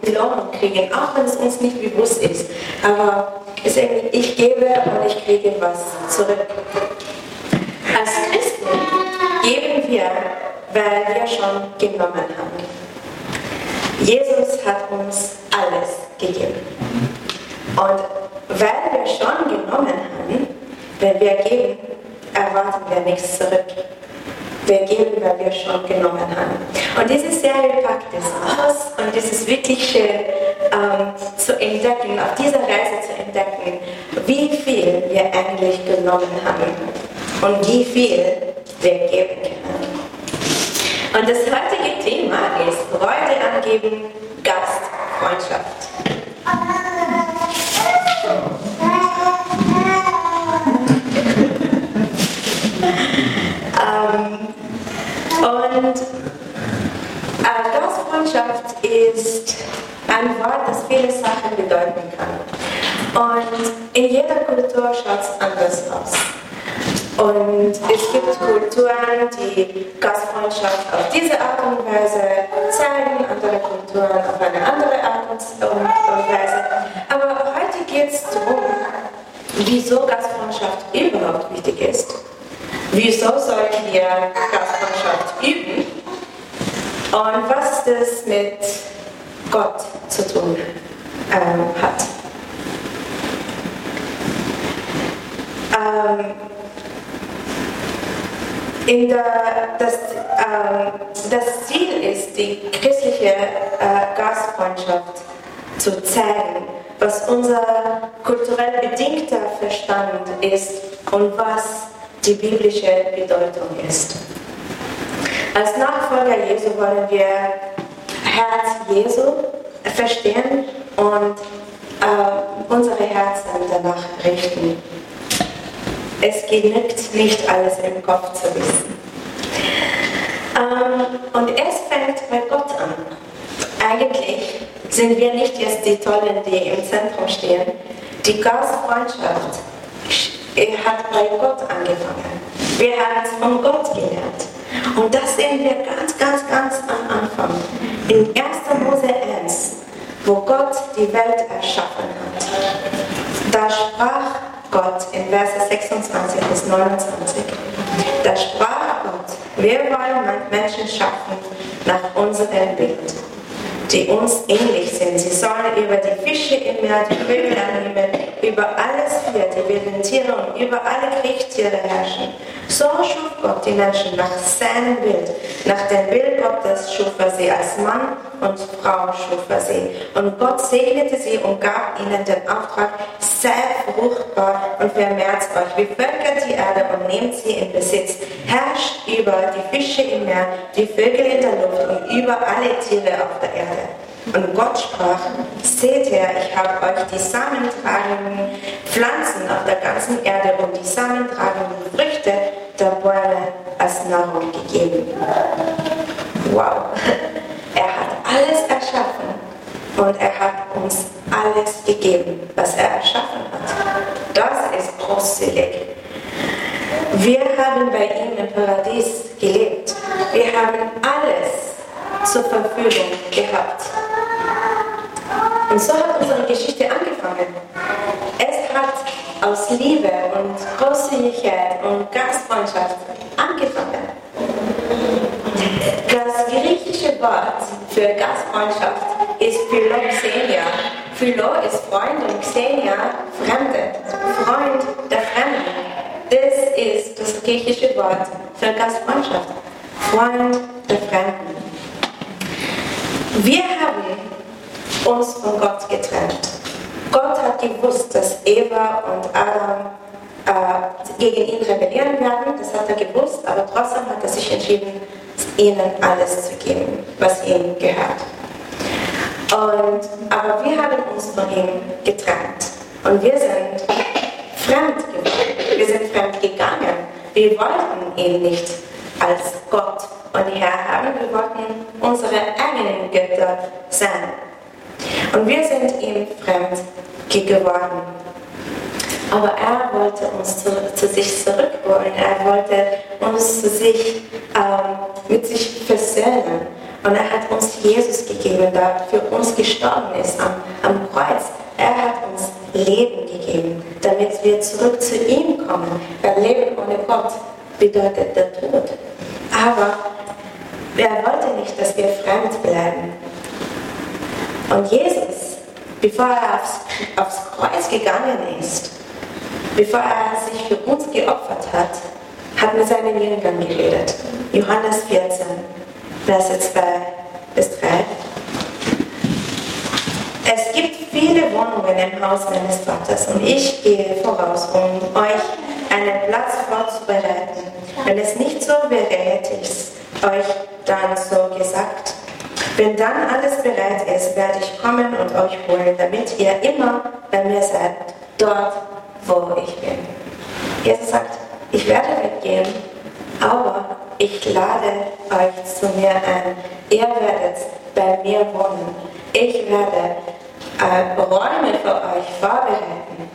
Belohnung, kriegen, auch wenn es uns nicht bewusst ist. Aber es ist ich gebe und ich kriege was zurück. Als Christen geben wir weil wir schon genommen haben. Jesus hat uns alles gegeben. Und weil wir schon genommen haben, wenn wir geben, erwarten wir nichts zurück. Wir geben, weil wir schon genommen haben. Und diese Serie packt es aus und es ist wirklich schön ähm, zu entdecken, auf dieser Reise zu entdecken, wie viel wir eigentlich genommen haben und wie viel wir geben können. Und das heutige Thema ist Freude angeben, Gastfreundschaft. ähm, und äh, Gastfreundschaft ist ein Wort, das viele Sachen bedeuten kann. Und in jeder Kultur schaut es anders aus. Und es gibt Kulturen, die Gastfreundschaft auf diese Art und Weise zeigen, andere Kulturen auf eine andere Art und Weise. Aber heute geht es darum, wieso Gastfreundschaft überhaupt wichtig ist. Wieso sollten wir Gastfreundschaft üben? Und was das mit Gott zu tun ähm, hat. Ähm, in der, das, äh, das Ziel ist, die christliche äh, Gastfreundschaft zu zeigen, was unser kulturell bedingter Verstand ist und was die biblische Bedeutung ist. Als Nachfolger Jesu wollen wir Herz Jesu verstehen und äh, unsere Herzen danach richten. Es genügt nicht alles im Kopf zu wissen. Ähm, und es fängt bei Gott an. Eigentlich sind wir nicht jetzt die Tollen, die im Zentrum stehen. Die Gastfreundschaft hat bei Gott angefangen. Wir haben es von Gott gelernt. Und das sehen wir ganz, ganz, ganz am Anfang. In 1. Mose 1, wo Gott die Welt erschaffen hat. Da sprach Gott in Verse 26 bis 29. Da sprach Gott, wir wollen Menschen schaffen nach unserem Bild, die uns ähnlich sind. Sie sollen über die Fische im Meer, die Vögel am Himmel, über alles Vier, die wilden Tiere und über alle Kriechtiere herrschen. So schuf Gott die Menschen nach seinem Bild. Nach dem Bild Gottes schuf er sie als Mann und Frau schuf er sie. Und Gott segnete sie und gab ihnen den Auftrag, seid fruchtbar und vermehrt euch, bevölkert die Erde und nehmt sie in Besitz. Herrscht über die Fische im Meer, die Vögel in der Luft und über alle Tiere auf der Erde. Und Gott sprach, seht her, ich habe euch die samentragenden Pflanzen auf der ganzen Erde und die samentragenden Früchte der Bäume als Nahrung gegeben. Wow, er hat alles erschaffen und er hat uns alles gegeben, was er erschaffen hat. Das ist großzügig. Wir haben bei ihm im Paradies ihnen alles zu geben, was ihnen gehört. Und, aber wir haben uns von ihm getrennt und wir sind fremd geworden. Wir sind fremd gegangen. Wir wollten ihn nicht als Gott und Herr haben. Wir wollten unsere eigenen Götter sein. Und wir sind ihm fremd geworden. Aber er wollte uns zu, zu sich zurückholen. Er wollte uns zu sich, ähm, mit sich versöhnen. Und er hat uns Der für uns gestorben ist am, am Kreuz. Er hat uns Leben gegeben, damit wir zurück zu ihm kommen. Weil Leben ohne Gott bedeutet der Tod. Aber er wollte nicht, dass wir fremd bleiben. Und Jesus, bevor er aufs, aufs Kreuz gegangen ist, bevor er sich für uns geopfert hat, hat mit seinen Jüngern geredet. Johannes 14, Verse 2 bis 3. Es gibt viele Wohnungen im Haus meines Vaters und ich gehe voraus, um euch einen Platz vorzubereiten. Wenn es nicht so wäre, hätte ich es euch dann so gesagt. Wenn dann alles bereit ist, werde ich kommen und euch holen, damit ihr immer bei mir seid, dort, wo ich bin. Jesus sagt, ich werde weggehen, aber ich lade euch zu mir ein. Ihr werdet bei mir wohnen. Ich werde äh, Räume für euch vorbereiten.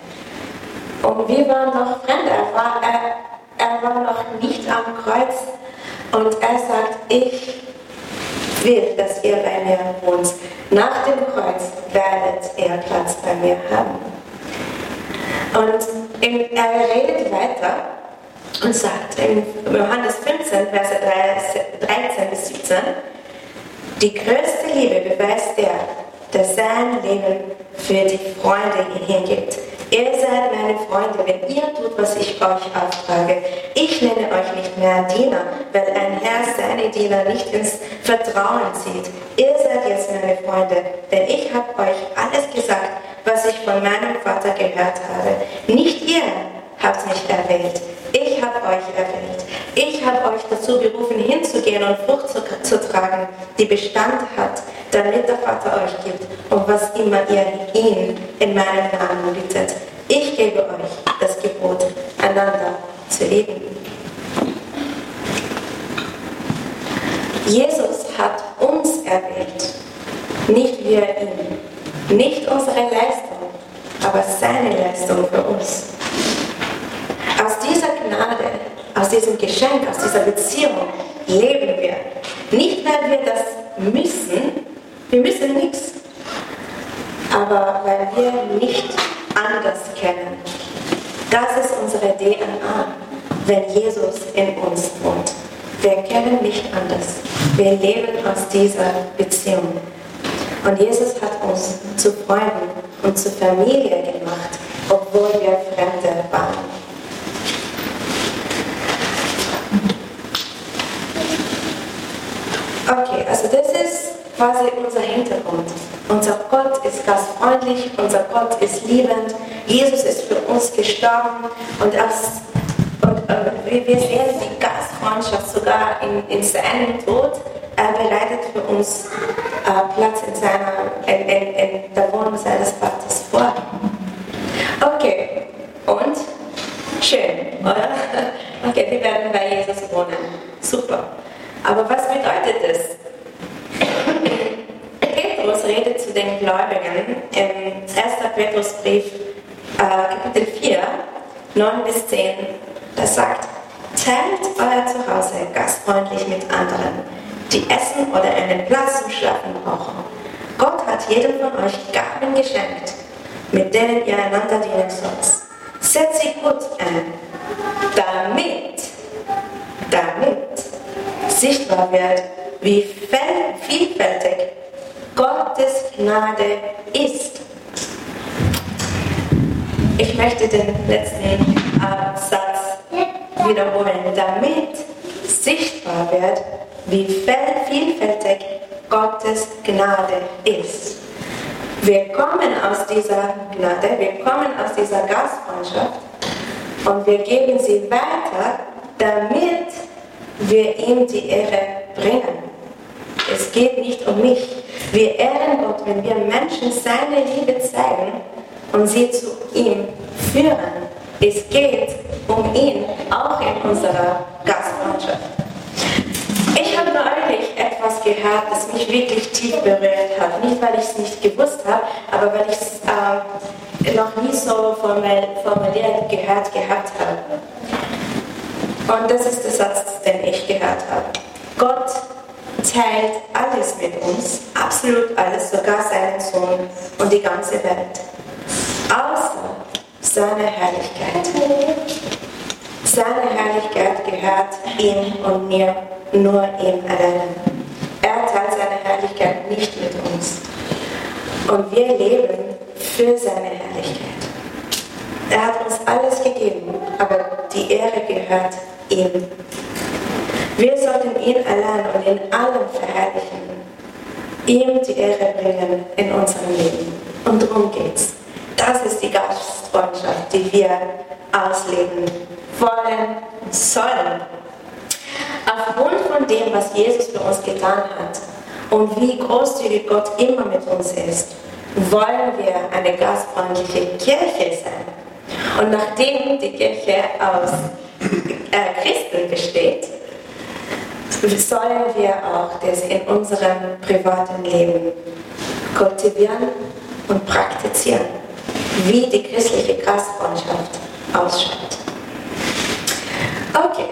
Und wir waren noch Fremde. Er war, er, er war noch nicht am Kreuz. Und er sagt, ich will, dass ihr bei mir wohnt. Nach dem Kreuz werdet ihr Platz bei mir haben. Und er redet weiter und sagt in Johannes 15, Verse 13 bis 17, die größte Liebe beweist der, der sein Leben für die Freunde hingibt. Ihr seid meine Freunde, wenn ihr tut, was ich euch auftrage. Ich nenne euch nicht mehr Diener, weil ein Herr seine Diener nicht ins Vertrauen zieht. Ihr seid jetzt meine Freunde, denn ich habe euch alles gesagt, was ich von meinem Vater gehört habe. Nicht ihr habt mich erwählt, ich habe euch erwählt. Ich habe euch dazu berufen, hinzugehen und Frucht zu, zu, tragen, die Bestand hat, damit der Vater euch gibt und was immer ihr ihn in meinem Namen bittet. Ich gebe euch das Gebot, einander zu lieben. Jesus hat uns erwählt, nicht wir ihn, nicht unsere Leistung, aber seine Leistung für uns. Aus dieser Gnade, aus diesem Geschenk, aus dieser Beziehung leben wir. Nicht, weil wir das müssen, wir müssen nichts, aber weil wir nicht anders kennen. Das ist unsere DNA, wenn Jesus in uns wohnt. Wir kennen nicht anders. Wir leben aus dieser Beziehung. Und Jesus hat uns zu Freunden und zu Familie gemacht, obwohl wir Fremde waren. Okay, also das ist quasi unser Hintergrund. Unser Gott ist gastfreundlich, unser Gott ist liebend, Jesus ist für uns gestorben und, aus, und äh, wir sehen die Gastfreundschaft sogar in, in seinem Tod. Er bereitet für uns äh, Platz in, seiner, in, in, in der Wohnung seines Vaters vor. Okay, und? Schön, oder? Okay, wir werden bei Jesus wohnen. Super. Aber was bedeutet es? Petrus redet zu den Gläubigen im 1. Petrusbrief, äh, Kapitel 4, 9 bis 10. Da sagt, teilt euer Zuhause gastfreundlich mit anderen, die Essen oder einen Platz zum Schlafen brauchen. Gott hat jedem von euch Gaben geschenkt, mit denen ihr einander dienen sollt. Setzt sie gut ein, damit, damit sichtbar wird, wie vielfältig Gottes Gnade ist. Ich möchte den letzten äh, Satz wiederholen, damit sichtbar wird, wie vielfältig Gottes Gnade ist. Wir kommen aus dieser Gnade, wir kommen aus dieser Gastfreundschaft und wir geben sie weiter, damit wir ihm die Ehre bringen. Es geht nicht um mich. Wir ehren Gott, wenn wir Menschen seine Liebe zeigen und sie zu ihm führen. Es geht um ihn, auch in unserer Gastfreundschaft. Ich habe neulich etwas gehört, das mich wirklich tief berührt hat. Nicht, weil ich es nicht gewusst habe, aber weil ich es äh, noch nie so formuliert gehört gehabt habe. Und das ist der Satz, den ich gehört habe. Gott teilt alles mit uns, absolut alles, sogar seinen Sohn und die ganze Welt. Außer seine Herrlichkeit. Seine Herrlichkeit gehört ihm und mir, nur ihm alleine. Er teilt seine Herrlichkeit nicht mit uns. Und wir leben für seine Herrlichkeit. Er hat uns alles gegeben, aber die Ehre gehört ihm. Wir sollten ihn allein und in allem verherrlichen, ihm die Ehre bringen in unserem Leben. Und darum geht's. Das ist die Gastfreundschaft, die wir ausleben wollen, sollen. Aufgrund von dem, was Jesus für uns getan hat und wie großzügig Gott immer mit uns ist, wollen wir eine gastfreundliche Kirche sein. Und nachdem die Kirche aus äh, Christen besteht, sollen wir auch das in unserem privaten Leben kultivieren und praktizieren, wie die christliche Gastfreundschaft ausschaut. Okay,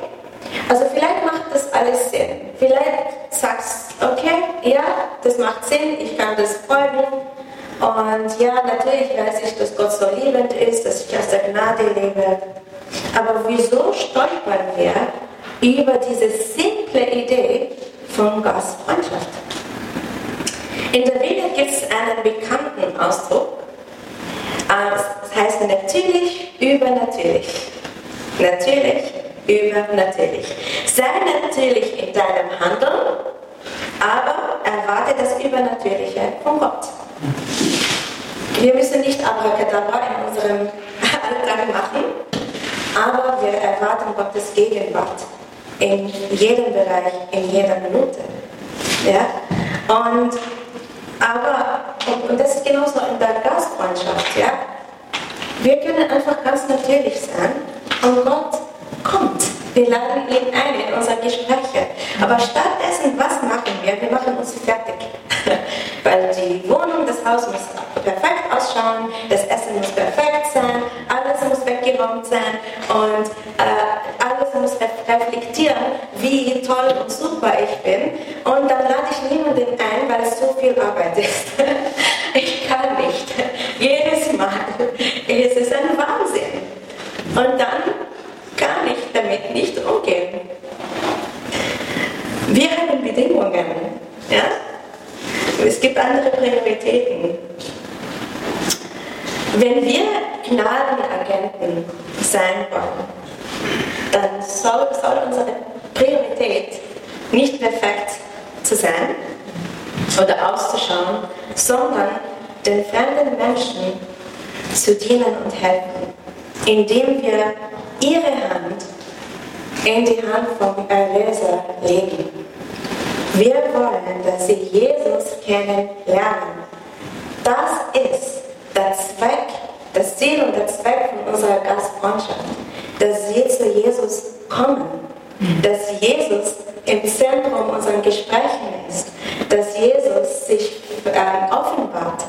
also vielleicht macht das alles Sinn. Vielleicht sagst du, okay, ja, das macht Sinn, ich kann das folgen. Und ja, natürlich weiß ich, dass Gott so liebend ist, dass ich aus der Gnade lebe. Aber wieso stolpern wir über diese simple Idee von Gastfreundschaft. In der Bibel gibt es einen bekannten Ausdruck. Das heißt natürlich übernatürlich. Natürlich übernatürlich. Sei natürlich in deinem Handeln, aber erwarte das Übernatürliche von Gott. Wir müssen nicht Abracadabra in unserem Alltag machen, aber wir erwarten Gottes Gegenwart in jedem Bereich, in jeder Minute. Ja? Und, aber, und, und das ist genauso in der Gastfreundschaft. Ja? Wir können einfach ganz natürlich sein und Gott kommt. Wir laden ihn ein in unsere Gespräche. Aber stattdessen, was machen wir? Wir machen uns fertig. Weil die Wohnung, das Haus muss perfekt ausschauen, das Essen muss perfekt sein, alles muss weggeräumt sein und äh, reflektieren, wie toll und super ich bin. Und dann lade ich niemanden ein, weil es so viel Arbeit ist. ich kann nicht. Jedes Mal. Es ist ein Wahnsinn. Und dann kann ich damit nicht umgehen. Wir haben Bedingungen. Ja? Es gibt andere Prioritäten. Wenn wir Gnadenagenten sein wollen, dann soll, soll unsere Priorität nicht perfekt zu sein oder auszuschauen, sondern den fremden Menschen zu dienen und helfen, indem wir ihre Hand in die Hand vom Erlöser legen. Wir wollen, dass sie Jesus kennenlernen. Das ist der Zweck, das Ziel und der Zweck von unserer Gastfreundschaft, dass sie zu Jesus kommen, dass Jesus im Zentrum unserer Gespräche ist, dass Jesus sich äh, offenbart.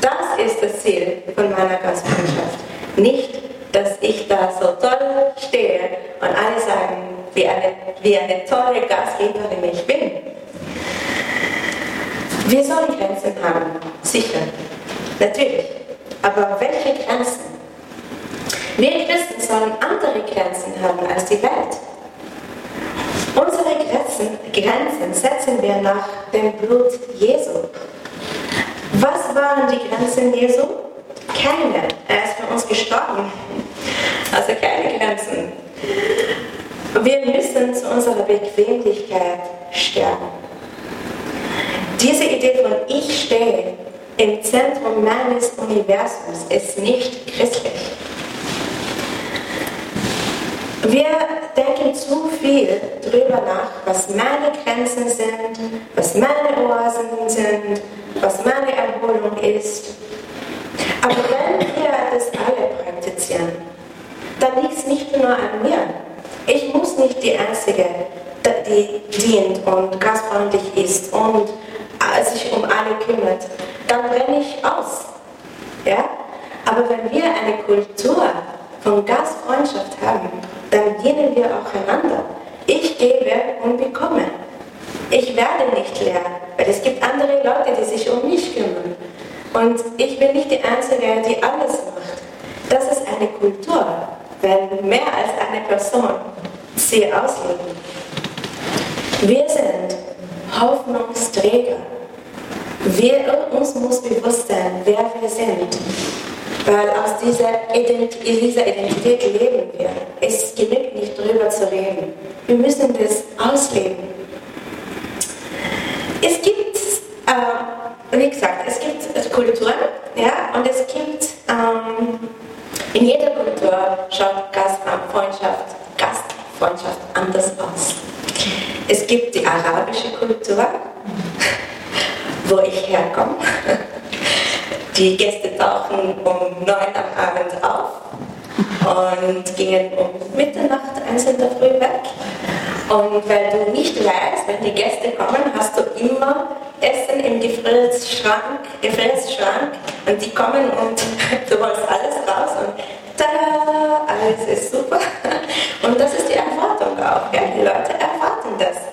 Das ist das Ziel von meiner Gastfreundschaft. Nicht, dass ich da so toll stehe und alle sagen, wie eine, wie eine tolle Gastgeberin ich bin. Wir sollen Grenzen haben, sicher, natürlich. Aber welche Grenzen? Wir Christen sollen andere Grenzen haben als die Welt. Unsere Grenzen, Grenzen setzen wir nach dem Blut Jesu. Was waren die Grenzen Jesu? Keine. Er ist für uns gestorben. Also keine Grenzen. Wir müssen zu unserer Bequemlichkeit sterben. Diese Idee von ich stehe im Zentrum meines Universums ist nicht christlich. Wir denken zu viel darüber nach, was meine Grenzen sind, was meine Oasen sind, was meine Erholung ist. Aber wenn wir das alle praktizieren, dann liegt es nicht nur an mir. Ich muss nicht die Einzige, die dient und gastfreundlich ist und sich um alle kümmert. Dann brenne ich aus. Ja? Aber wenn wir eine Kultur von Gastfreundschaft haben, dann dienen wir auch einander. Ich gebe und bekomme. Ich werde nicht leer, weil es gibt andere Leute, die sich um mich kümmern. Und ich bin nicht die Einzige, die alles macht. Das ist eine Kultur, wenn mehr als eine Person sie ausleben. Wir sind Hoffnungsträger. Wir, uns muss bewusst sein, wer wir sind. Weil aus dieser, Identität, dieser Identität leben wir. Es genügt nicht darüber zu reden. Wir müssen das ausleben. Es gibt, äh, wie gesagt, es gibt Kulturen, ja, und es gibt, ähm, in jeder Kultur schaut Gastfreundschaft, Gastfreundschaft anders aus. Es gibt die arabische Kultur, wo ich herkomme. Die Gäste tauchen um neun am Abend auf und gingen um Mitternacht eins in der Früh weg. Und weil du nicht weißt, wenn die Gäste kommen, hast du immer Essen im Gefrierschrank, Gefrierschrank und die kommen und du holst alles raus und tada, alles ist super. Und das ist die Erwartung auch. Ja? Die Leute erwarten das.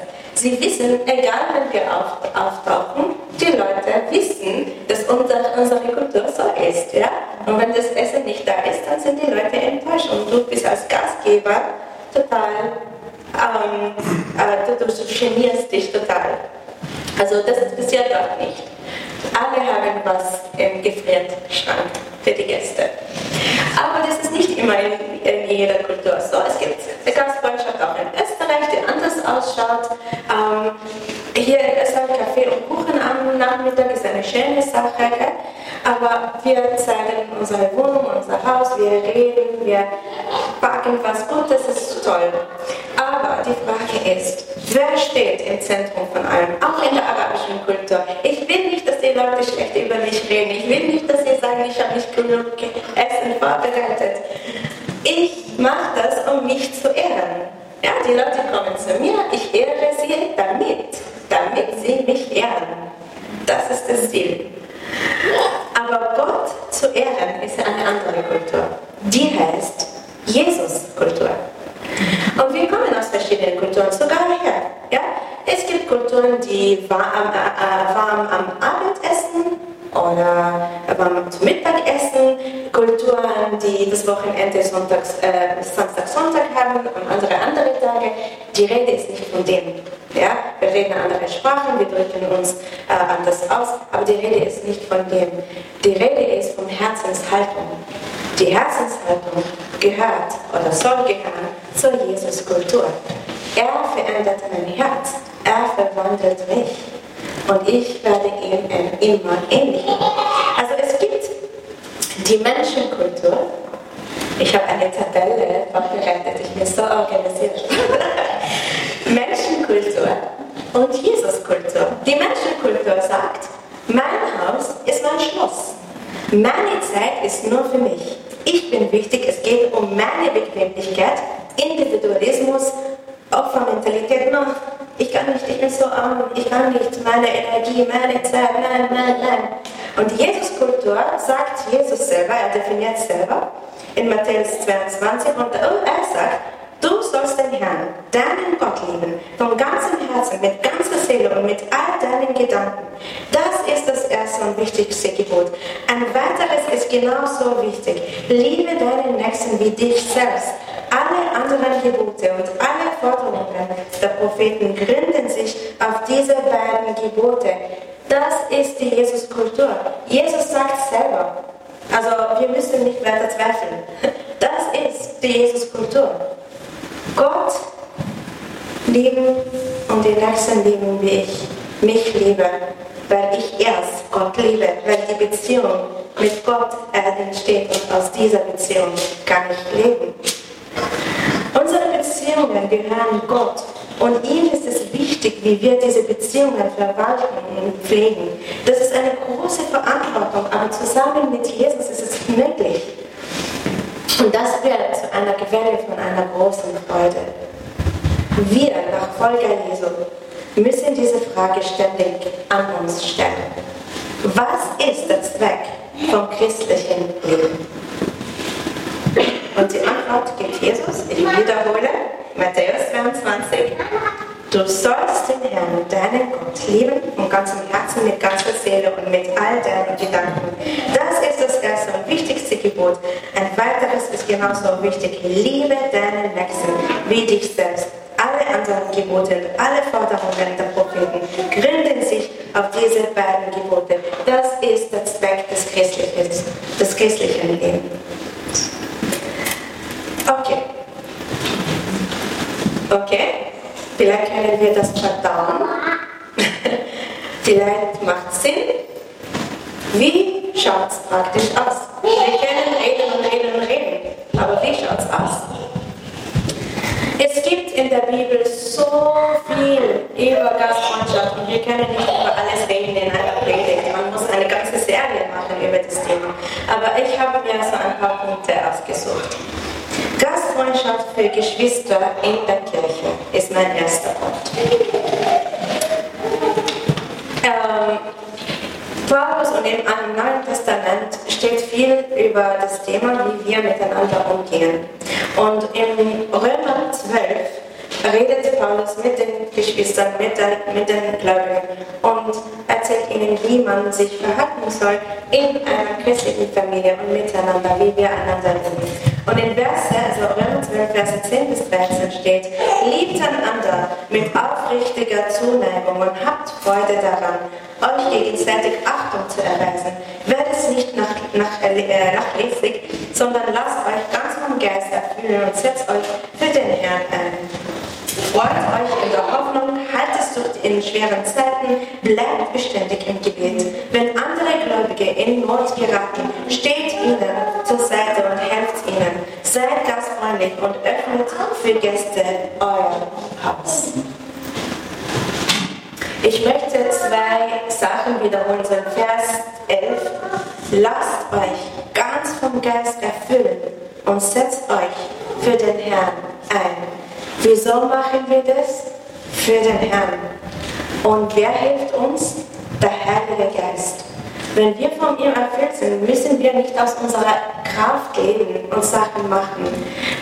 Sie wissen, egal wenn wir auftauchen, die Leute wissen, dass unser, unsere Kultur so ist. Ja? Und wenn das Essen nicht da ist, dann sind die Leute enttäuscht. Und du bist als Gastgeber total, ähm, äh, du, du genierst dich total. Also das passiert auch nicht. Alle haben was im Gefrierschrank für die Gäste. Aber das ist nicht immer in, in jeder Kultur so. Es gibt Gastfreundschaft auch in Österreich, die anders ausschaut. Ähm, hier ist ein Kaffee und Kuchen am Nachmittag, ist eine schöne Sache. Gell? Aber wir zeigen unsere Wohnung, unser Haus, wir reden, wir backen was Gutes, das ist toll. Aber die Frage ist, wer steht im Zentrum von allem, auch in der arabischen Kultur? Ich will nicht, dass die Leute schlecht über mich reden. Ich will nicht, dass sie sagen, ich habe nicht genug Essen vorbereitet. Ich mache das, um mich zu ehren. Ja, die Leute kommen zu mir, ich ehre sie damit, damit sie mich ehren. Das ist das Ziel. Aber Gott zu ehren ist eine andere Kultur. Die heißt Jesus-Kultur. Und wir kommen aus verschiedenen Kulturen, sogar her. Ja? Es gibt Kulturen, die warm, äh, äh warm am Abend essen oder warm zum Mittagessen. Kulturen, die das Wochenende Sonntags, äh, Samstag, Sonntag haben und andere andere Tage. Die Rede ist nicht von dem. Ja? Wir reden andere Sprachen, wir drücken uns äh, anders aus, aber die Rede ist nicht von dem. Die Rede ist von Herzenshaltung. Die Herzenshaltung gehört oder soll gehören zur Jesus-Kultur. Er verändert mein Herz, er verwandelt mich und ich werde ihm immer ähnlicher. Also es gibt die Menschenkultur. Ich habe eine Tabelle vorbereitet, ich bin so organisiert. Menschenkultur und Jesuskultur. Die Menschenkultur sagt, mein Haus ist mein Schloss. Meine Zeit ist nur für mich. Ich bin wichtig, es geht um meine Bequemlichkeit, Individualismus, Opfermentalität. No, ich kann nicht, ich bin so arm, ich kann nicht meine Energie, meine Zeit, nein, nein, nein. Und Jesuskultur sagt Jesus selber, er definiert selber in Matthäus 22 und er sagt, Du sollst den Herrn, deinen Gott lieben, von ganzem Herzen, mit ganzer Seele und mit all deinen Gedanken. Das ist das erste und wichtigste Gebot. Ein weiteres ist genauso wichtig. Liebe deinen Nächsten wie dich selbst. Alle anderen Gebote und alle Forderungen der Propheten gründen sich auf diese beiden Gebote. Das ist die Jesuskultur. Jesus sagt selber, also wir müssen nicht weiter zweifeln. Das ist die Jesuskultur. Gott lieben und den Nächsten lieben, wie ich mich liebe. weil ich erst Gott liebe, weil die Beziehung mit Gott entsteht und aus dieser Beziehung kann ich leben. Unsere Beziehungen gehören Gott und ihm ist es wichtig, wie wir diese Beziehungen verwalten und pflegen. Das ist eine große Verantwortung, aber zusammen mit Jesus ist es möglich. Und das wird zu einer Quelle von einer großen Freude. Wir, Nachfolger Jesu, müssen diese Frage ständig an uns stellen. Was ist der Zweck vom christlichen Leben? Und die Antwort gibt Jesus. Ich wiederhole, Matthäus 22. Du sollst den Herrn, deinen Gott, lieben von ganzem Herzen, mit ganzer Seele und mit all deinen Gedanken. Das ist das erste und wichtigste Gebot. Ein weiteres ist genauso wichtig. Liebe deinen Nächsten wie dich selbst. Alle anderen Gebote und alle Forderungen der Propheten gründen sich auf diese beiden Gebote. Das ist der Zweck des christlichen, des christlichen Lebens. Okay. Okay. Vielleicht können wir das verdauen. Vielleicht macht es Sinn. Wie schaut es praktisch aus? Wir können reden und reden und reden, aber wie schaut es aus? Es gibt in der Bibel so viel über Gastfreundschaft und wir können nicht über alles reden in einer Predigt. Man muss eine ganze Serie machen über das Thema. Aber ich habe mir so ein paar Punkte ausgesucht. Gastfreundschaft für Geschwister in der Kirche ist mein erster Punkt. Ähm, Paulus und im Neuen Testament steht viel über das Thema, wie wir miteinander umgehen. Und im Römer 12 redet Paulus mit den Geschwistern, mit, der, mit den Gläubigen und erzählt ihnen, wie man sich verhalten soll in einer christlichen Familie und miteinander, wie wir einander lieben. Und in Verse, also Römer 12, Verse 10 bis 13 steht, liebt einander mit aufrichtiger Zuneigung und habt Freude daran, euch gegenseitig Achtung zu erweisen. Werdet nicht nach, nach, äh, nachlässig, sondern lasst euch ganz vom Geist erfüllen und setzt euch für den Herrn ein. Freut euch in der Hoffnung, haltet durch in schweren Zeiten, bleibt beständig im Gebet. Wenn andere Gläubige in Not geraten, steht ihnen zur Seite und helft ihnen. Seid gastfreundlich und öffnet für Gäste euer Haus. Ich möchte zwei Sachen wiederholen. So Vers 11. Lasst euch ganz vom Geist erfüllen und setzt euch für den Herrn ein. Wieso machen wir das? Für den Herrn. Und wer hilft uns? Der Heilige Geist. Wenn wir von ihm erfüllt sind, müssen wir nicht aus unserer Kraft leben und Sachen machen.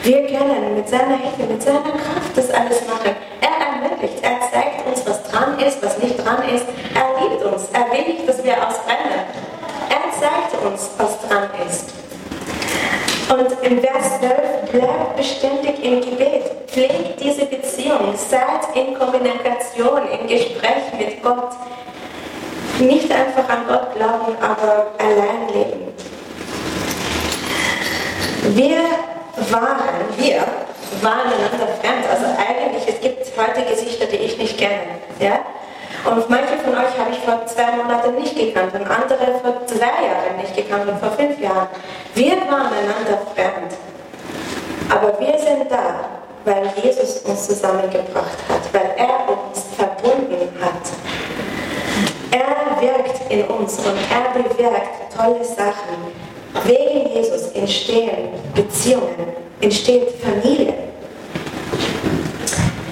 Wir können mit seiner Hilfe, mit seiner Kraft das alles machen. Er ermöglicht, er zeigt uns, was dran ist, was nicht dran ist. Er liebt uns, er will nicht, dass wir ausbrennen. Er zeigt uns, was dran ist. Und im Vers 12 bleibt beständig im Gebet. Pflegt diese Beziehung. Seid in Kommunikation, im Gespräch mit Gott. Nicht einfach an Gott glauben, aber allein leben. Wir waren, wir waren einander fremd. Also eigentlich, es gibt heute Gesichter, die ich nicht kenne. Ja? Und manche von euch habe ich vor zwei Monaten nicht gekannt und andere vor zwei Jahren nicht gekannt und vor fünf Jahren. Wir waren einander fremd. Aber wir sind da, weil Jesus uns zusammengebracht hat, weil er uns verbunden hat. Er wirkt in uns und er bewirkt tolle Sachen. Wegen Jesus entstehen Beziehungen, entsteht Familie.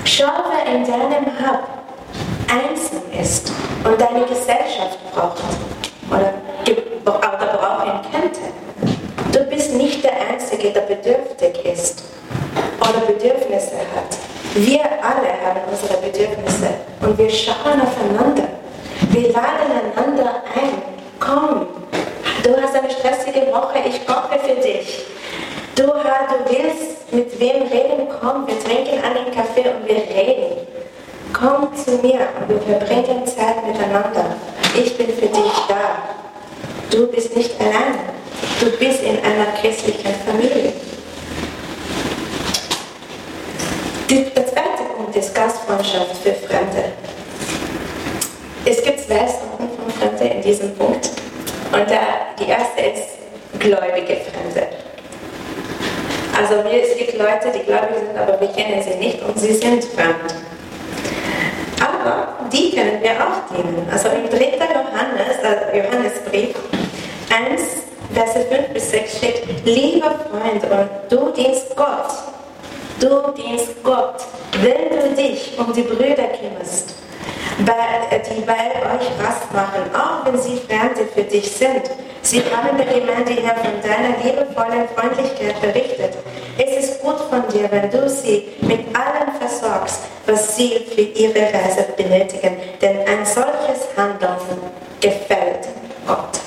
Schau, wer in deinem Hub einzeln ist und deine Gesellschaft braucht oder, oder brauchen könnte. Du bist nicht der Einzige, der bedürftig ist oder Bedürfnisse hat. Wir alle haben unsere Bedürfnisse und wir schauen aufeinander. Wir laden einander ein. Komm, du hast eine stressige Woche, ich koche für dich. Du, du willst mit wem reden, komm, wir trinken einen Kaffee und wir reden. Zu mir wir verbringen Zeit miteinander. Ich bin für dich da. Du bist nicht allein. Du bist in einer christlichen Familie. der zweite Punkt ist Gastfreundschaft für Fremde. Es gibt zwei Sorten von in diesem Punkt. Und äh, die erste ist gläubige Fremde. Also wir, es gibt Leute, die gläubig sind, aber wir kennen sie nicht und sie sind fremd. Aber die können wir auch dienen. Also im 3. Johannes, äh, Johannesbrief 1, Verse 5 bis 6 steht, lieber Freund, und du dienst Gott. Du dienst Gott, wenn du dich um die Brüder kümmerst bei, die bei euch Rast machen, auch wenn sie Fremde für dich sind. Sie haben der Gemeinde her von liebevollen Freundlichkeit berichtet. Es ist gut von dir, wenn du sie mit allem versorgst, was sie für ihre Reise benötigen, denn ein solches Handeln gefällt Gott.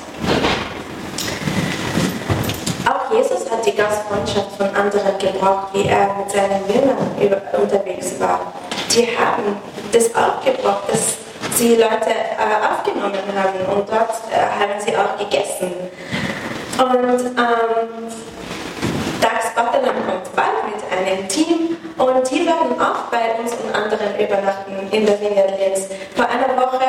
Auch Jesus hat die Gastfreundschaft von anderen gebraucht, wie er mit seinen Jüngern unterwegs war. Die haben das auch gebraucht, dass sie Leute äh, aufgenommen haben und dort äh, haben sie auch gegessen. Und ähm, einem Team und die werden auch bei uns und anderen übernachten in der Vineyard Linz. Vor einer Woche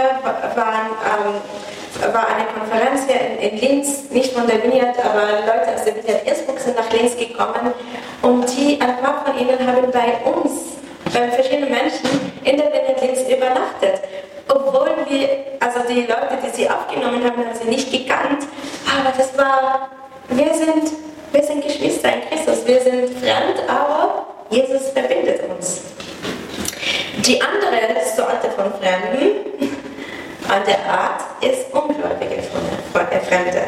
waren, ähm, war eine Konferenz hier in, in, Linz, nicht von der Vineyard, aber Leute aus der Vineyard Innsbruck sind nach Linz gekommen und die, ein paar von ihnen haben bei uns bei verschiedenen Menschen in der Benediz übernachtet. Obwohl wir, also die Leute, die sie aufgenommen haben, haben sie nicht gekannt. Aber das war, wir sind, wir sind Geschwister in Christus. Wir sind fremd, aber Jesus verbindet uns. Die andere Sorte von Fremden an der Art ist ungläubige Fremde.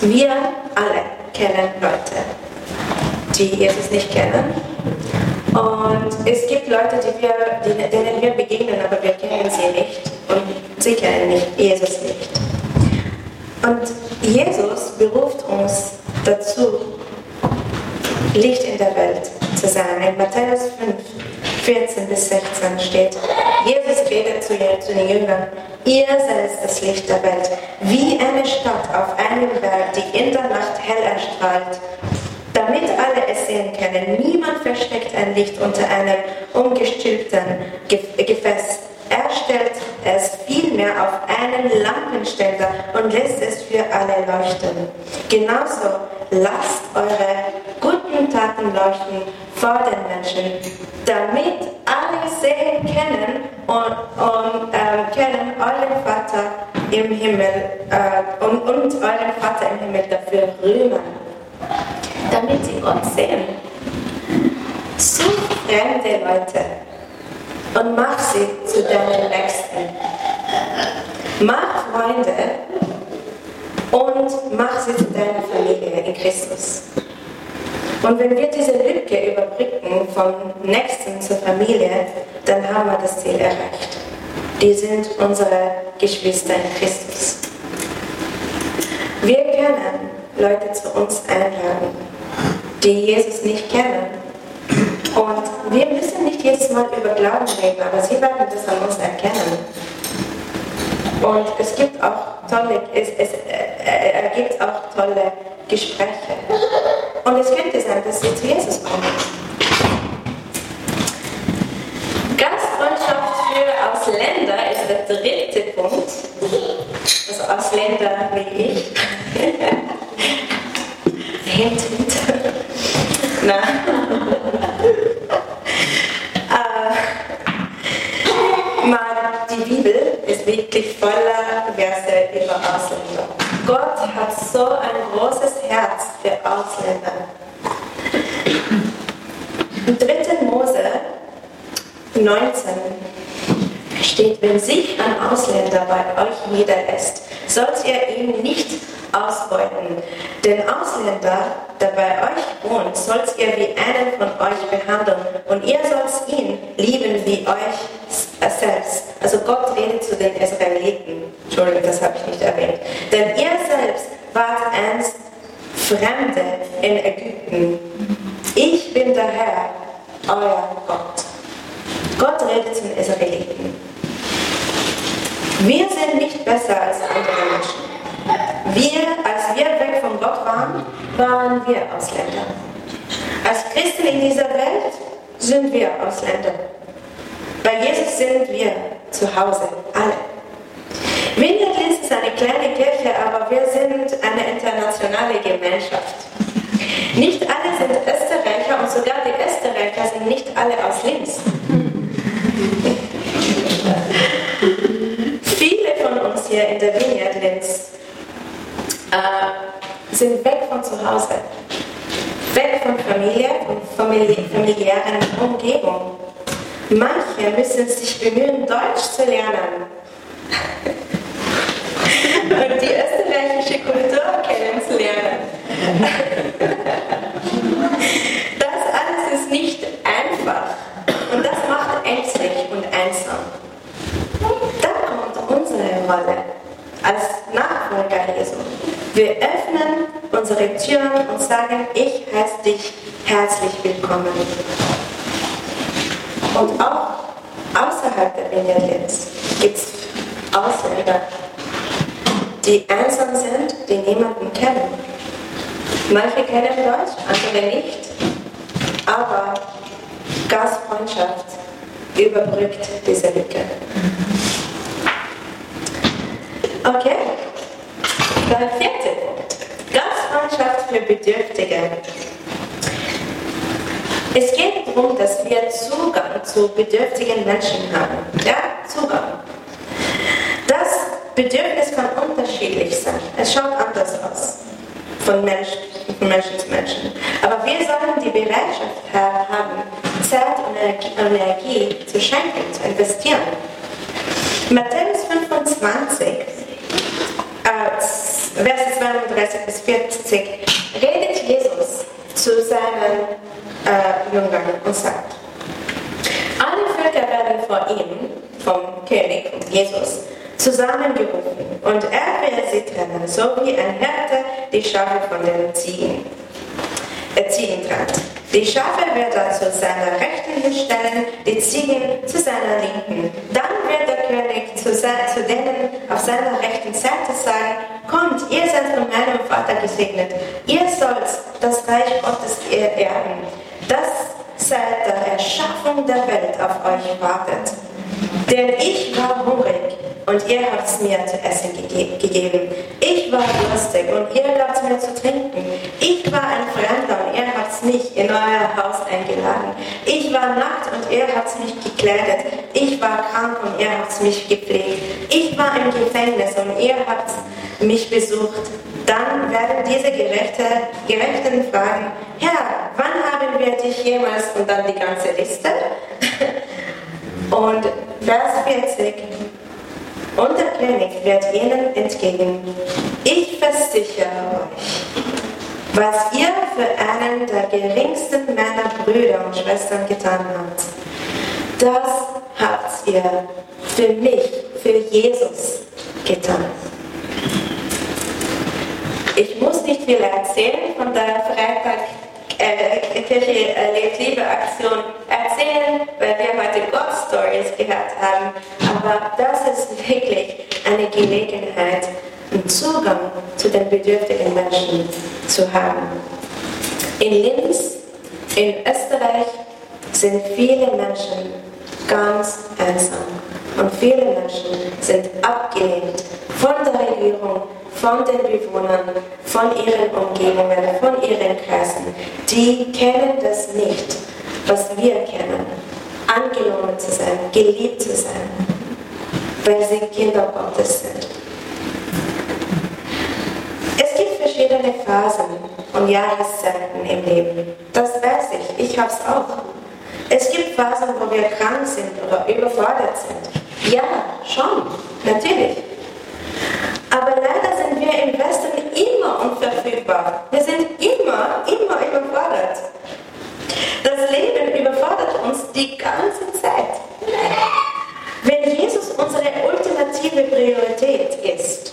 Wir alle kennen Leute, die Jesus nicht kennen und es gibt Leute, die wir, denen wir begegnen, aber wir kennen sie nicht. Und sie kennen nicht, Jesus nicht. Und Jesus beruft uns dazu, Licht in der Welt zu sein. In Matthäus 5, 14 bis 16 steht, Jesus redet zu, den Jüngern, ihr seid das Licht der Welt, wie eine Stadt auf einem Berg, die in der Nacht hell erstrahlt damit alle es sehen können. Niemand versteckt ein Licht unter einem umgestülpten Gefäß. Er stellt es vielmehr auf einen Lampenständer und lässt es für alle leuchten. Genauso lasst eure guten Taten leuchten vor den Menschen, damit alle sehen können und, und äh, können euren Vater im Himmel äh, und, und euren Vater im Himmel dafür rühmen damit sie Gott sehen. Such fremde Leute und mach sie zu deinen Nächsten. Mach Freunde und mach sie zu deiner Familie in Christus. Und wenn wir diese Lücke überbrücken vom Nächsten zur Familie, dann haben wir das Ziel erreicht. Die sind unsere Geschwister in Christus. Wir können Leute zu uns einladen die Jesus nicht kennen. Und wir müssen nicht jedes Mal über Glauben reden, aber sie werden das an uns erkennen. Und es gibt auch tolle, es, es äh, ergibt auch tolle Gespräche. Und es könnte sein, dass sie zu Jesus kommen. Gastfreundschaft für Ausländer ist der dritte Punkt. Also Ausländer wie ich. Hint, na? äh, die Bibel ist wirklich voller Verse über Ausländer. Gott hat so ein großes Herz für Ausländer. Im 3. Mose 19 steht, wenn sich ein Ausländer bei euch niederlässt, sollt ihr ihn nicht ausbeuten. Den Ausländer, der bei euch wohnt, sollt ihr wie einen von euch behandeln und ihr sollt ihn lieben wie euch selbst. Also Gott redet zu den Israeliten. Entschuldigung, das habe ich nicht erwähnt. Denn ihr selbst wart einst Fremde in Ägypten. Ich bin der Herr, euer Gott. Gott redet zu den Israeliten. Wir sind nicht besser als andere Menschen. Wir, als wir weg von Gott waren, waren wir Ausländer. Als Christen in dieser Welt sind wir Ausländer. Bei Jesus sind wir zu Hause, alle. Vineyard ist eine kleine Kirche, aber wir sind eine internationale Gemeinschaft. Nicht alle sind Österreicher und sogar die Österreicher sind nicht alle aus Linz. Viele von uns hier in der Vineyard Linz äh, sind weg von zu Hause, weg von Familie und famili familiären Umgebung. Manche müssen sich bemühen, Deutsch zu lernen und die österreichische Kultur kennenzulernen. Das alles ist nicht einfach und das macht ängstlich und einsam. Rolle als Nachfolger Jesu. Wir öffnen unsere Türen und sagen, ich heiße dich herzlich willkommen. Und auch außerhalb der Vineyard gibt es Ausländer, die einsam sind, die niemanden kennen. Manche kennen Deutsch, andere nicht. Aber Gastfreundschaft überbrückt diese Lücke. Okay, der vierte Punkt. Gastfreundschaft für Bedürftige. Es geht darum, dass wir Zugang zu bedürftigen Menschen haben. Ja, Zugang. Das Bedürfnis kann unterschiedlich sein. Es schaut anders aus von Mensch, von Menschen zu Menschen. Aber wir sollen die Bereitschaft haben, Zeit und Energie zu schenken, zu investieren. Matthäus 25, äh, Verse 32 bis 40, redet Jesus zu seinen äh, Jüngern und sagt, alle Völker werden vor ihm, vom König, Jesus, zusammengerufen und er wird sie trennen, so wie ein Hirte die Schafe von den Ziegen, Ziegen trennt. Die Schafe wird er zu seiner Rechten hinstellen, die Ziegen zu seiner Linken. Dann wird der König zu, zu denen auf seiner rechten Seite sagen, kommt, ihr seid von meinem Vater gesegnet, ihr sollt das Reich Gottes erben, das seit der Erschaffung der Welt auf euch wartet. Denn ich war hungrig und ihr habt es mir zu essen gege gegeben. Ich war durstig und ihr gabt mir zu trinken. Ich war ein Fremder und ihr habt mich in euer Haus eingeladen. Ich war nackt und ihr habt mich gekleidet. Ich war krank und ihr habt mich gepflegt. Ich war im Gefängnis und ihr habt mich besucht. Dann werden diese Gerechte, Gerechten fragen, Herr, wann haben wir dich jemals und dann die ganze Liste? Und Vers 40, und der König wird ihnen entgegen, ich versichere euch, was ihr für einen der geringsten meiner Brüder und Schwestern getan habt, das habt ihr für mich, für Jesus getan. Ich muss nicht viel erzählen von der Freitag äh, Kirche erlebt Liebe Aktion erzählen, weil wir heute God Stories gehört haben. Aber das ist wirklich eine Gelegenheit, einen Zugang zu den bedürftigen Menschen zu haben. In Linz, in Österreich, sind viele Menschen ganz einsam. Und viele Menschen sind abgelehnt von der Regierung, von den Bewohnern, von ihren Umgebungen, von ihren Kreisen. Die kennen das nicht, was wir kennen. Angenommen zu sein, geliebt zu sein, weil sie Kinder Gottes sind. Es gibt verschiedene Phasen und Jahreszeiten im Leben. Das weiß ich, ich habe es auch. Es gibt Phasen, wo wir krank sind oder überfordert sind. Ja, schon, natürlich. Aber leider sind wir im Westen immer unverfügbar. Wir sind immer, immer überfordert. Das Leben überfordert uns die ganze Zeit. Wenn Jesus unsere ultimative Priorität ist,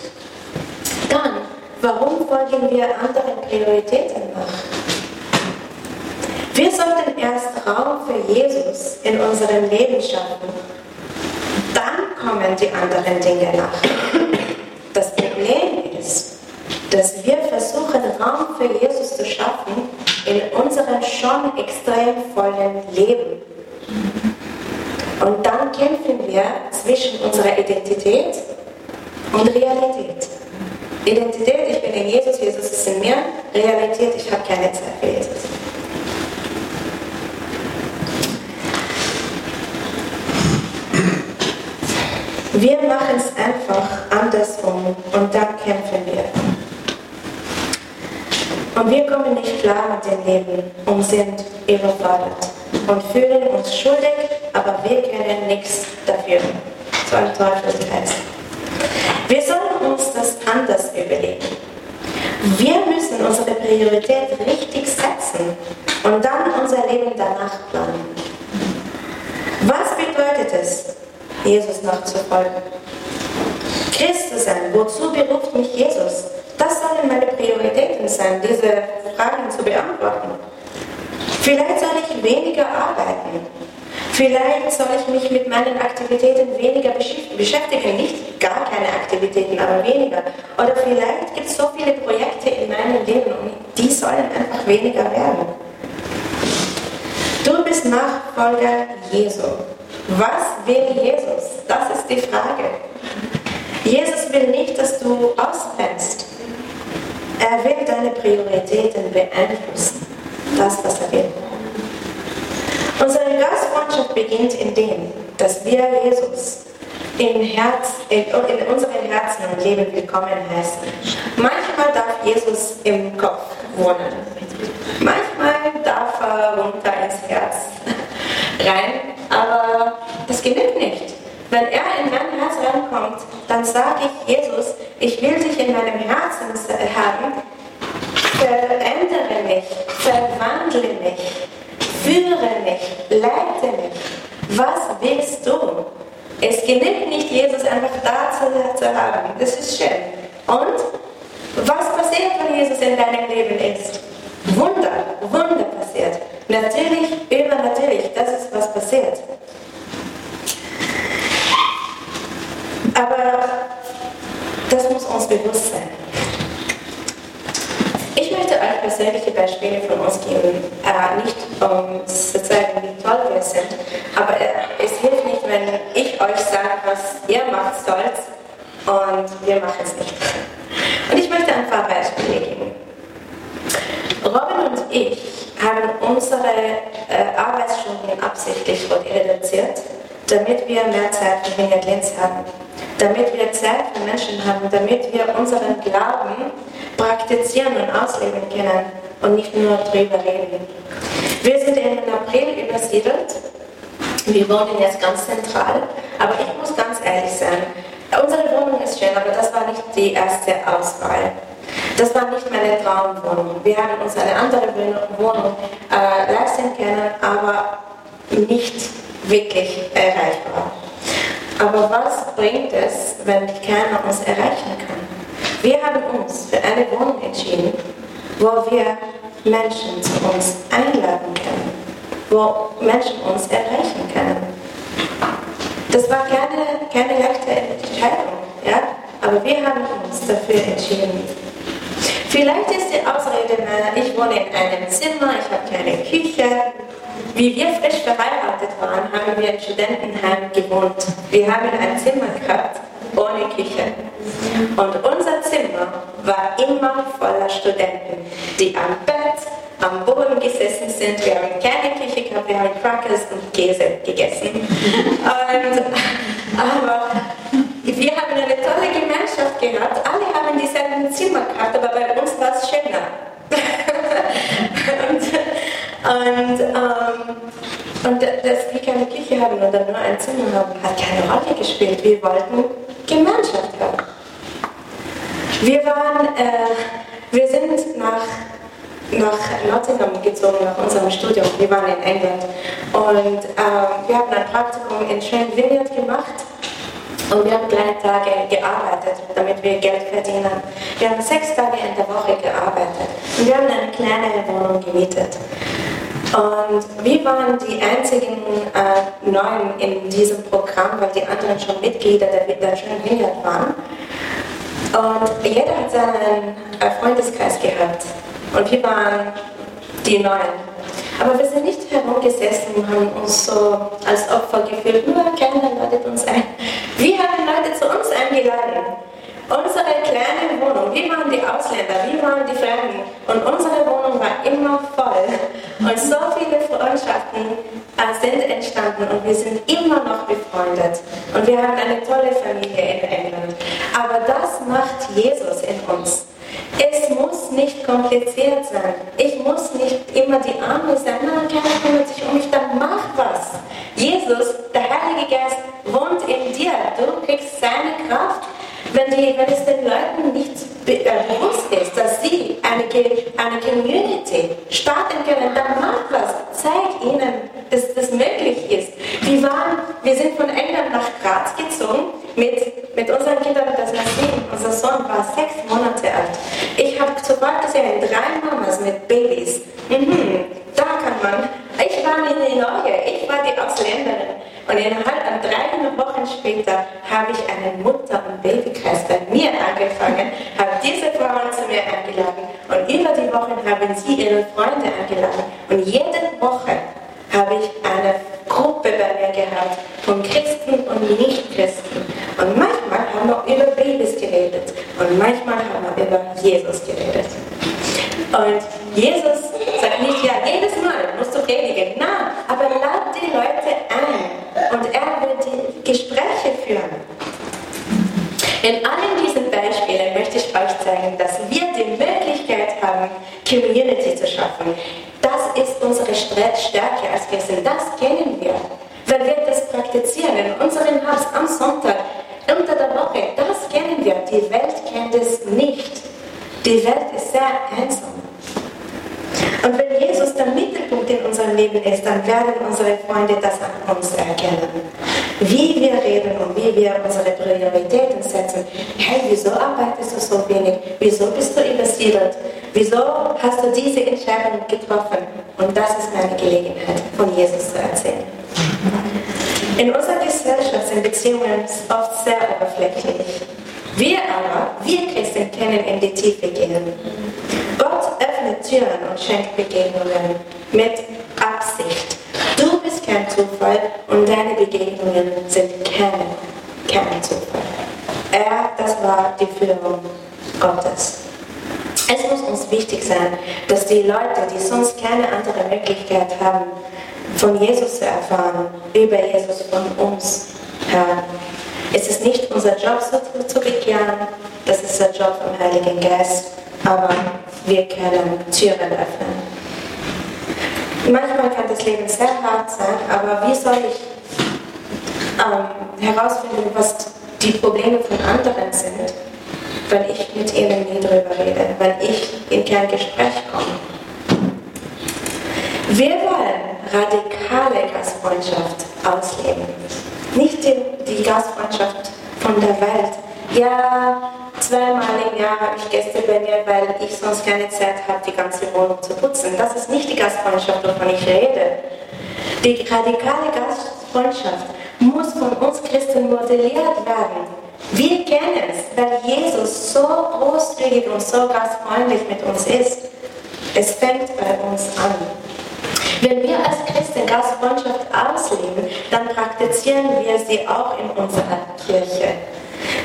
dann warum folgen wir anderen Prioritäten nach? Wir sollten erst Raum für Jesus in unserem Leben schaffen. Dann kommen die anderen Dinge nach. Dass wir versuchen, Raum für Jesus zu schaffen in unserem schon extrem vollen Leben. Und dann kämpfen wir zwischen unserer Identität und Realität. Identität, ich bin in Jesus, Jesus ist in mir. Realität, ich habe keine Zeit für Jesus. Wir machen es einfach andersrum und dann kämpfen wir. Und wir kommen nicht klar mit dem Leben und sind überfordert und fühlen uns schuldig, aber wir können nichts dafür. So ein Teufelskreis. Wir sollen uns das anders überlegen. Wir müssen unsere Priorität richtig setzen und dann unser Leben danach planen. Was bedeutet es, Jesus nachzufolgen? Christus sein, wozu beruft mich Jesus? Das sollen meine Prioritäten sein, diese Fragen zu beantworten. Vielleicht soll ich weniger arbeiten. Vielleicht soll ich mich mit meinen Aktivitäten weniger beschäftigen. Nicht gar keine Aktivitäten, aber weniger. Oder vielleicht gibt es so viele Projekte in meinem Leben und die sollen einfach weniger werden. Du bist Nachfolger Jesu. Was will Jesus? Das ist die Frage. Jesus will nicht, dass du ausbrennst. Er will deine Prioritäten beeinflussen. Das, was er will. Unsere Gastfreundschaft beginnt in dem, dass wir Jesus im Herz, in, in unseren Herzen und Leben willkommen heißen. Manchmal darf Jesus im Kopf wohnen. Manchmal darf er runter ins Herz rein, aber das genügt nicht. Wenn er in mein Herz reinkommt, dann sage ich Jesus, ich will dich in meinem Herzen haben, verändere mich, verwandle mich, führe mich, leite mich. Was willst du? Es genügt nicht, Jesus einfach da zu, haben. Das ist schön. Und was passiert, wenn Jesus in deinem Leben ist? Wunder, Wunder passiert. Natürlich, übernatürlich, das ist was passiert. Aber das muss uns bewusst sein. Ich möchte euch persönliche Beispiele von uns geben, äh, nicht um zu zeigen, wie toll wir sind, aber äh, es hilft nicht, wenn ich euch sage, was ihr macht sollt und wir machen es nicht. Und ich möchte ein paar Beispiele geben. Robin und ich haben unsere äh, Arbeitsstunden absichtlich reduziert, damit wir mehr Zeit für Vineyard Linz haben, damit wir Zeit für Menschen haben, damit wir unseren Glauben praktizieren und ausleben können und nicht nur drüber reden. Wir sind im April übersiedelt. Wir wohnen jetzt ganz zentral, aber ich muss ganz ehrlich sein, unsere Wohnung ist schön, aber das war nicht die erste Auswahl. Das war nicht meine Traumwohnung. Wir haben uns eine andere Wohnung äh, leisten können, aber nicht wirklich erreichbar. Aber was bringt es, wenn keiner uns erreichen kann? Wir haben uns für eine Wohnung entschieden, wo wir Menschen zu uns einladen können, wo Menschen uns erreichen können. Das war keine, keine leichte Entscheidung, ja? aber wir haben uns dafür entschieden. Vielleicht ist die Ausrede, ich wohne in einem Zimmer, ich habe keine Küche. Wie wir frisch verheiratet waren, haben wir im Studentenheim gewohnt. Wir haben ein Zimmer gehabt ohne Küche. Und unser Zimmer war immer voller Studenten, die am Bett, am Boden gesessen sind. Wir haben keine Küche gehabt, wir haben Crackers und Käse gegessen. Und, aber wir haben eine tolle Gemeinschaft gehabt. Alle haben dieselben Zimmer gehabt, aber bei uns war es schöner. und, und ähm, und dass wir keine Küche haben oder nur ein Zimmer haben, hat keine Rolle gespielt. Wir wollten Gemeinschaft haben. Wir waren, äh, wir sind nach, nach Nottingham gezogen, nach unserem Studium. Wir waren in England. Und äh, wir haben ein Praktikum in Shane Vineyard gemacht. Und wir haben kleine Tage gearbeitet, damit wir Geld verdienen. Wir haben sechs Tage in der Woche gearbeitet. Und wir haben eine kleine Wohnung gemietet. Und wir waren die einzigen äh, Neuen in diesem Programm, weil die anderen schon Mitglieder der, der Schönen Vineyard waren. Und jeder hat seinen äh, Freundeskreis gehabt. Und wir waren die Neuen. Aber wir sind nicht herumgesessen und haben uns so als Opfer gefühlt, nur keiner ladet uns ein. Wir haben Leute zu uns eingeladen. Unsere kleine Wohnung, wir waren die Ausländer, wir waren die Fremden und unsere Wohnung war immer voll. Und so viele Freundschaften äh, sind entstanden und wir sind immer noch befreundet. Und wir haben eine tolle Familie in England. Aber das macht Jesus in uns. Es muss nicht kompliziert sein. Ich muss nicht immer die Arme sein. Nein, keiner kümmert sich um mich, dann mach was. Jesus, der Heilige Geist, wohnt in dir. Du kriegst seine Kraft wenn, die, wenn es den Leuten nicht äh, bewusst ist, dass sie eine, eine Community starten können, dann mach was. Zeig ihnen, dass das möglich ist. Wir, waren, wir sind von England nach Graz gezogen mit, mit unseren Kindern, das Nassim, unser Sohn war sechs Monate alt. Ich habe sofort gesehen, drei Mamas mit Babys. Mhm, da kann man. Ich war nicht die Neue, ich war die Ausländerin. Und innerhalb von drei Wochen später habe ich einen Mutter- und Babykreis bei mir angefangen, habe diese Frauen zu mir eingeladen und über die Wochen haben sie ihre Freunde eingeladen. Und jede Woche habe ich eine Gruppe bei mir gehabt von Christen und Nichtchristen. Und manchmal haben wir über Babys geredet und manchmal haben wir über Jesus geredet. Und Jesus sagt nicht, ja, jedes Mal musst du predigen. Nein, aber lad die Leute ein und er wird die Gespräche führen. In allen diesen Beispielen möchte ich euch zeigen, dass wir die Möglichkeit haben, Community zu schaffen. Das ist unsere Stärke als Christen. Das kennen wir. Wenn wir das praktizieren in unserem Haus am Sonntag, unter der Woche, das kennen wir. Die Welt kennt es nicht. Die Welt ist sehr einsam. Und wenn Jesus der Mittelpunkt in unserem Leben ist, dann werden unsere Freunde das an uns erkennen. Wie wir reden und wie wir unsere Prioritäten setzen. Hey, wieso arbeitest du so wenig? Wieso bist du übersiedelt? Wieso hast du diese Entscheidung getroffen? Und das ist meine Gelegenheit, von Jesus zu erzählen. In unserer Gesellschaft sind Beziehungen oft sehr oberflächlich. Wir aber, wir Christen, können in die Tiefe gehen. Gott öffnet Türen und schenkt Begegnungen mit Absicht. Du bist kein Zufall und deine Begegnungen sind kein, kein Zufall. Er, das war die Führung Gottes. Es muss uns wichtig sein, dass die Leute, die sonst keine andere Möglichkeit haben, von Jesus zu erfahren, über Jesus von uns hören. Es ist nicht unser Job, so zu bekehren, das ist der Job vom Heiligen Geist, aber wir können Türen öffnen. Manchmal kann das Leben sehr hart sein, aber wie soll ich ähm, herausfinden, was die Probleme von anderen sind, wenn ich mit ihnen nie darüber rede, wenn ich in kein Gespräch komme? Wir wollen radikale Gastfreundschaft ausleben. Nicht die, Gastfreundschaft von der Welt. Ja, zweimal im Jahr habe ich Gäste bei mir, weil ich sonst keine Zeit habe, die ganze Wohnung zu putzen. Das ist nicht die Gastfreundschaft, wovon ich rede. Die radikale Gastfreundschaft muss von uns Christen modelliert werden. Wir kennen es, weil Jesus so großzügig und so gastfreundlich mit uns ist. Es fängt bei uns an. Wenn wir als Christen Gastfreundschaft ausleben, dann praktizieren wir sie auch in unserer Kirche.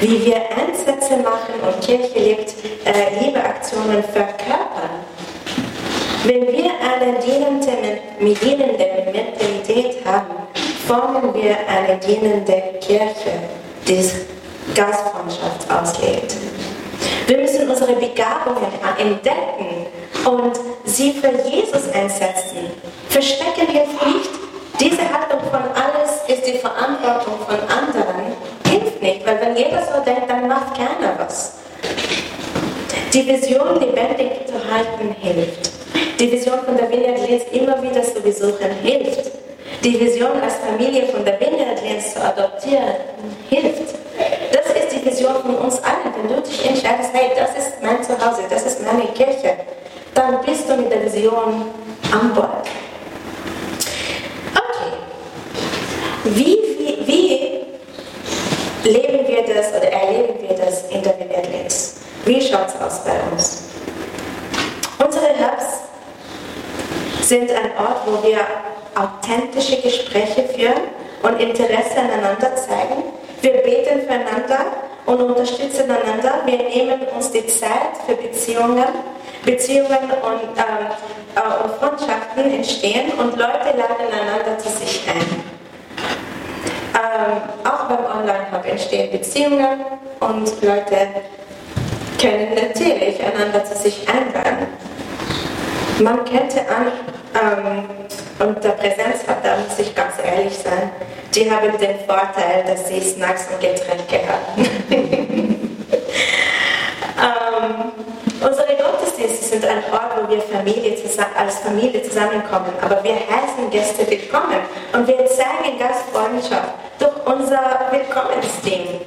Wie wir Einsätze machen und Kirche lebt, äh, Liebeaktionen verkörpern. Wenn wir eine dienende, dienende Mentalität haben, formen wir eine dienende Kirche, die Gastfreundschaft auslebt. Wir müssen unsere Begabungen entdecken und sie für Jesus einsetzen. Verstecken hilft nicht. Diese Haltung von alles ist die Verantwortung von anderen, hilft nicht, weil wenn jeder so denkt, dann macht keiner was. Die Vision lebendig zu halten hilft. Die Vision von der Vineyard Linz immer wieder zu besuchen hilft. Die Vision als Familie von der Vineyard Linz zu adoptieren hilft. Das ist die Vision von uns allen. Wenn du dich entscheidest, hey, das ist mein Zuhause, das ist meine Kirche, dann bist du mit der Vision an Bord. Okay. Wie, wie, wie leben wir das oder erleben wir das in der Welt Wie schaut es aus bei uns? Unsere Hubs sind ein Ort, wo wir authentische Gespräche führen und Interesse aneinander zeigen. Wir beten füreinander und unterstützen einander. Wir nehmen uns die Zeit für Beziehungen. Beziehungen und, ähm, äh, und Freundschaften entstehen und Leute laden einander zu sich ein. Ähm, auch beim Online-Hub entstehen Beziehungen und Leute können natürlich einander zu sich einladen. Man könnte an, ähm, und der Präsenzhub, da muss ich ganz ehrlich sein, die haben den Vorteil, dass sie Snacks und Getränke haben. unsere Gottesdienste sind ein Ort, wo wir Familie als Familie zusammenkommen, aber wir heißen Gäste willkommen und wir zeigen Gastfreundschaft durch unser Willkommensding.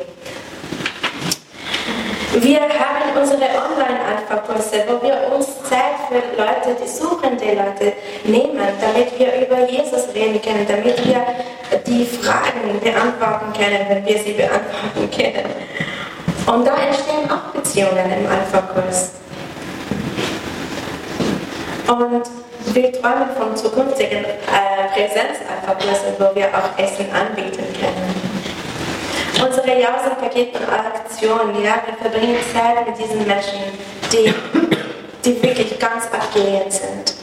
Wir haben unsere Online-Alpha-Kurse, wo wir uns Zeit für Leute, die suchende Leute nehmen, damit wir über Jesus reden können, damit wir die Fragen beantworten können, wenn wir sie beantworten können. Und da entstehen auch Beziehungen im Alpha-Kurs. Und wir träumen von zukünftigen äh, Präsenz-Alpha-Kursen, wo wir auch Essen anbieten können. Unsere Jausenpaketen-Aktion, ja, wir verbringen Zeit mit diesen Menschen, die, die wirklich ganz abgelehnt sind.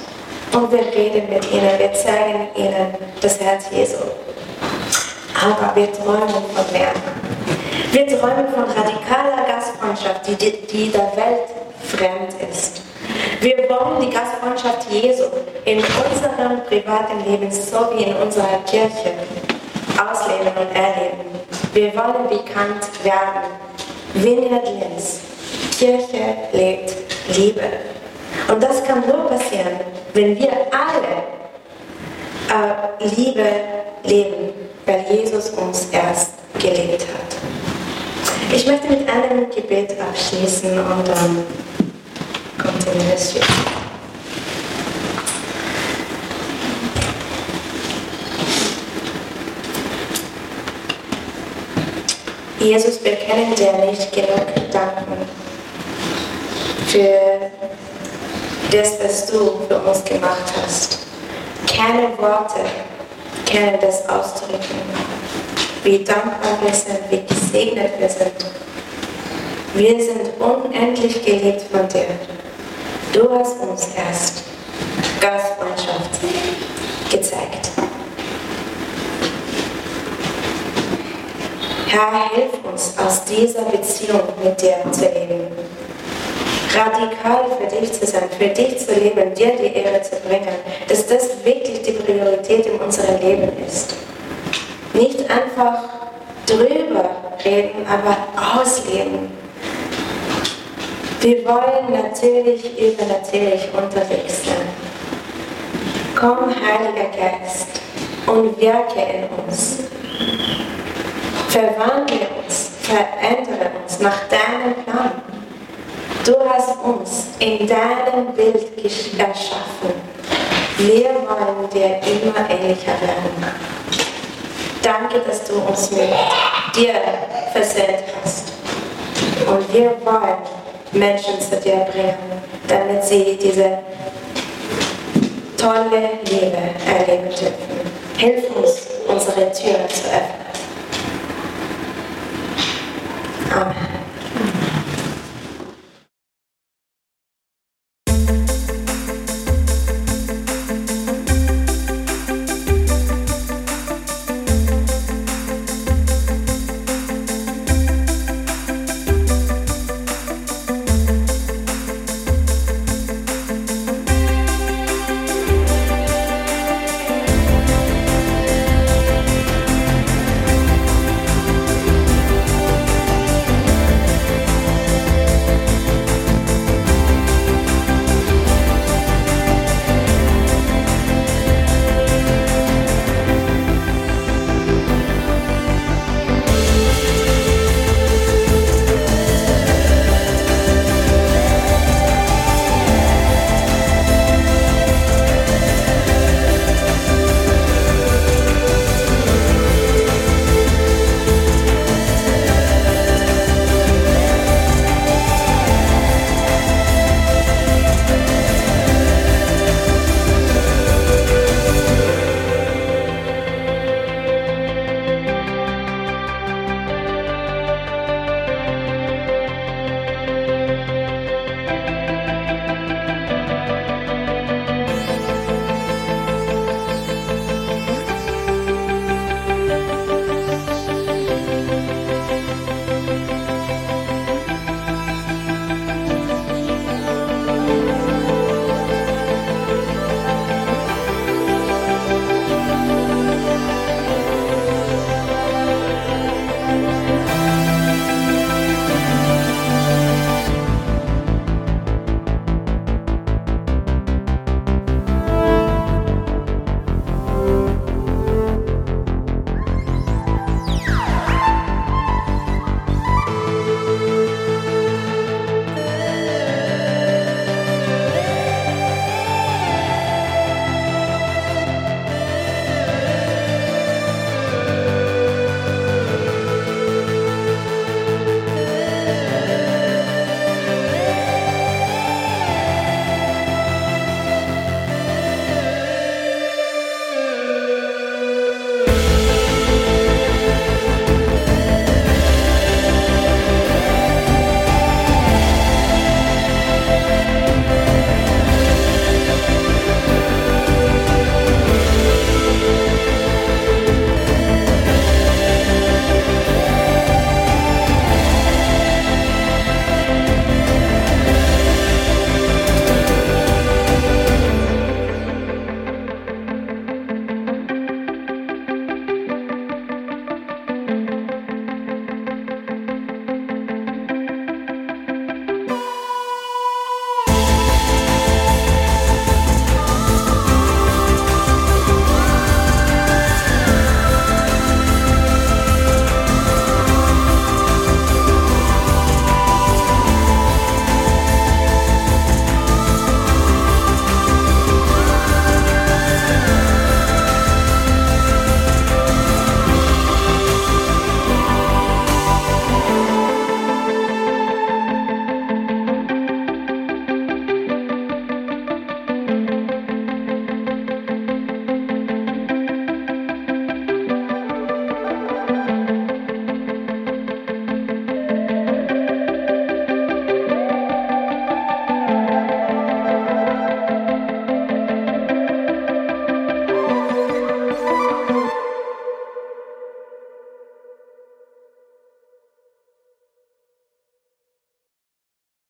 Und wir reden mit ihnen, wir zeigen ihnen das Herz Jesu. Aber wir träumen von mehr. Wir träumen von radikaler Gastfreundschaft, die, die der Welt fremd ist. Wir wollen die Gastfreundschaft Jesu in unserem privaten Leben sowie in unserer Kirche ausleben und erleben. Wir wollen bekannt werden. Vineyard Linz. Kirche lebt Liebe. Und das kann nur passieren, wenn wir alle äh, Liebe leben, weil Jesus uns erst gelebt hat. Ich möchte mit einem Gebet abschließen und ähm, jetzt. Jesus, wir können dir nicht genug danken für das, was du für uns gemacht hast. Keine Worte können das ausdrücken, wie dankbar wir sind, wie gesegnet wir sind. Wir sind unendlich geliebt von dir. Du hast uns erst Gastfreundschaft gezeigt. Herr, hilf uns, aus dieser Beziehung mit dir zu leben. Radikal für dich zu sein, für dich zu leben, dir die Ehre zu bringen, dass das wirklich die Priorität in unserem Leben ist. Nicht einfach drüber reden, aber ausleben. Wir wollen natürlich übernatürlich unterwegs sein. Komm, Heiliger Geist, und wirke in uns. Verwandle uns, verändere uns nach deinem Plan. Du hast uns in deinem Bild erschaffen. Wir wollen dir immer ähnlicher werden. Danke, dass du uns mit dir versehen hast. Und wir wollen Menschen zu dir bringen, damit sie diese tolle Liebe erleben dürfen. Hilf uns, unsere Türen zu öffnen. Amen.